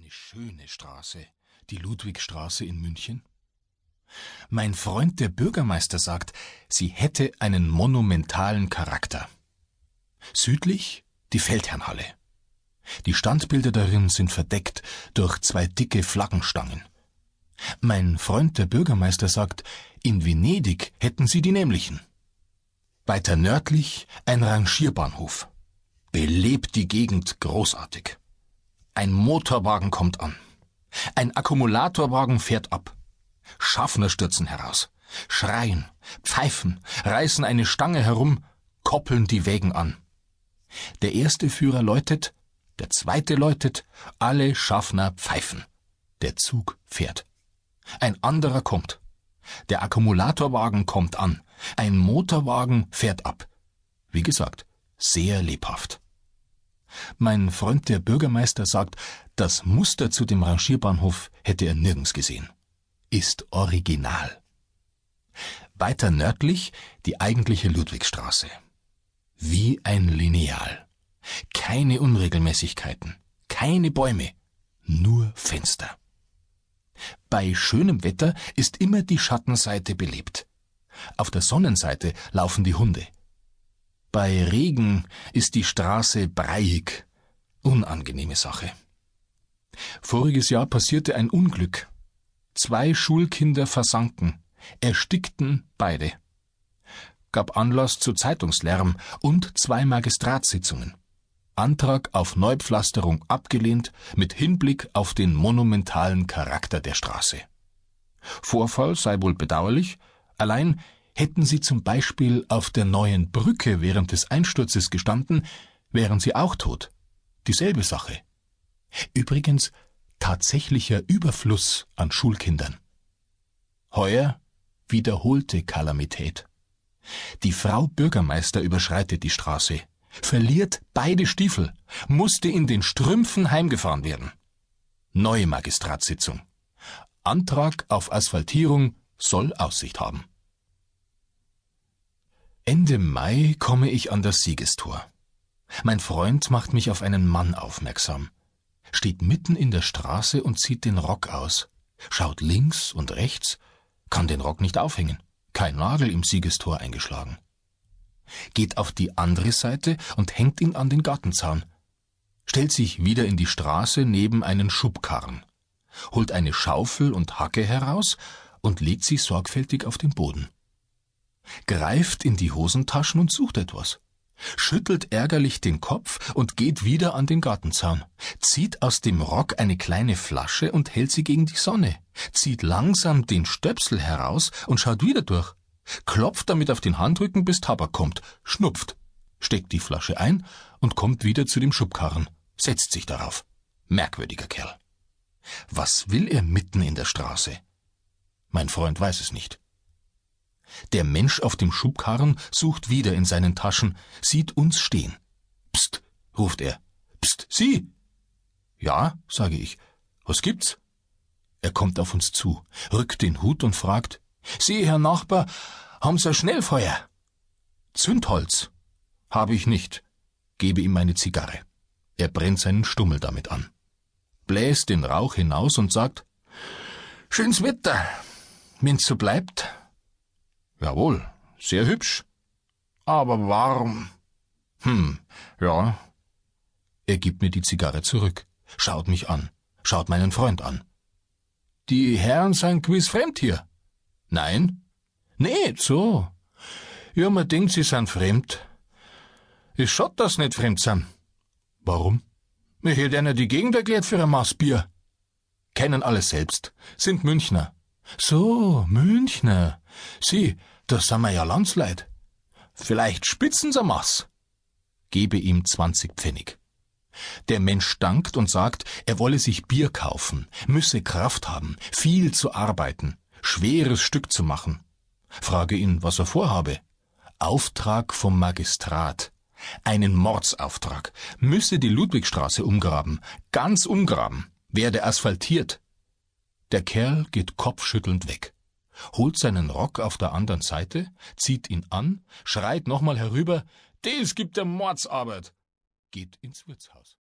Eine schöne Straße, die Ludwigstraße in München. Mein Freund der Bürgermeister sagt, sie hätte einen monumentalen Charakter. Südlich die Feldherrnhalle. Die Standbilder darin sind verdeckt durch zwei dicke Flaggenstangen. Mein Freund der Bürgermeister sagt, in Venedig hätten sie die nämlichen. Weiter nördlich ein Rangierbahnhof. Belebt die Gegend großartig. Ein Motorwagen kommt an. Ein Akkumulatorwagen fährt ab. Schaffner stürzen heraus, schreien, pfeifen, reißen eine Stange herum, koppeln die Wägen an. Der erste Führer läutet, der zweite läutet, alle Schaffner pfeifen. Der Zug fährt. Ein anderer kommt. Der Akkumulatorwagen kommt an. Ein Motorwagen fährt ab. Wie gesagt, sehr lebhaft. Mein Freund der Bürgermeister sagt, das Muster zu dem Rangierbahnhof hätte er nirgends gesehen. Ist original. Weiter nördlich die eigentliche Ludwigstraße. Wie ein Lineal. Keine Unregelmäßigkeiten, keine Bäume, nur Fenster. Bei schönem Wetter ist immer die Schattenseite belebt. Auf der Sonnenseite laufen die Hunde. Bei Regen ist die Straße breiig. Unangenehme Sache. Voriges Jahr passierte ein Unglück. Zwei Schulkinder versanken, erstickten beide. Gab Anlass zu Zeitungslärm und zwei Magistratssitzungen. Antrag auf Neupflasterung abgelehnt mit Hinblick auf den monumentalen Charakter der Straße. Vorfall sei wohl bedauerlich, allein hätten sie zum Beispiel auf der neuen Brücke während des Einsturzes gestanden, wären sie auch tot. Dieselbe Sache. Übrigens tatsächlicher Überfluss an Schulkindern. Heuer wiederholte Kalamität. Die Frau Bürgermeister überschreitet die Straße verliert beide Stiefel, musste in den Strümpfen heimgefahren werden. Neue Magistratssitzung. Antrag auf Asphaltierung soll Aussicht haben. Ende Mai komme ich an das Siegestor. Mein Freund macht mich auf einen Mann aufmerksam, steht mitten in der Straße und zieht den Rock aus, schaut links und rechts, kann den Rock nicht aufhängen, kein Nagel im Siegestor eingeschlagen geht auf die andere Seite und hängt ihn an den Gartenzaun, stellt sich wieder in die Straße neben einen Schubkarren, holt eine Schaufel und Hacke heraus und legt sie sorgfältig auf den Boden. Greift in die Hosentaschen und sucht etwas, schüttelt ärgerlich den Kopf und geht wieder an den Gartenzaun, zieht aus dem Rock eine kleine Flasche und hält sie gegen die Sonne, zieht langsam den Stöpsel heraus und schaut wieder durch klopft damit auf den Handrücken, bis Tabak kommt, schnupft, steckt die Flasche ein und kommt wieder zu dem Schubkarren, setzt sich darauf. Merkwürdiger Kerl. Was will er mitten in der Straße? Mein Freund weiß es nicht. Der Mensch auf dem Schubkarren sucht wieder in seinen Taschen, sieht uns stehen. Psst, ruft er. Psst, Sie! Ja, sage ich. Was gibt's? Er kommt auf uns zu, rückt den Hut und fragt, Sie, Herr Nachbar, haben Sie ein Schnellfeuer? Zündholz? Habe ich nicht. Gebe ihm meine Zigarre. Er brennt seinen Stummel damit an. Bläst den Rauch hinaus und sagt, Schönes Wetter. Wenn's so bleibt. Jawohl, sehr hübsch. Aber warm. Hm, ja. Er gibt mir die Zigarre zurück, schaut mich an, schaut meinen Freund an. Die Herren sind gewiss fremd hier. Nein? Nee, so. Ja, man denkt, sie sind fremd. Ich schott, dass nicht fremd sind. Warum? Mir hätte einer die Gegend erklärt für ein Maß Bier. Kennen alles selbst, sind Münchner. So, Münchner. Sie, da sind wir ja Landsleit. Vielleicht spitzen sie Maß. Gebe ihm zwanzig Pfennig. Der Mensch dankt und sagt, er wolle sich Bier kaufen, müsse Kraft haben, viel zu arbeiten schweres Stück zu machen. Frage ihn, was er vorhabe. Auftrag vom Magistrat. Einen Mordsauftrag. Müsse die Ludwigstraße umgraben. Ganz umgraben. Werde asphaltiert. Der Kerl geht kopfschüttelnd weg. Holt seinen Rock auf der anderen Seite, zieht ihn an, schreit nochmal herüber, des gibt der Mordsarbeit, geht ins Wirtshaus.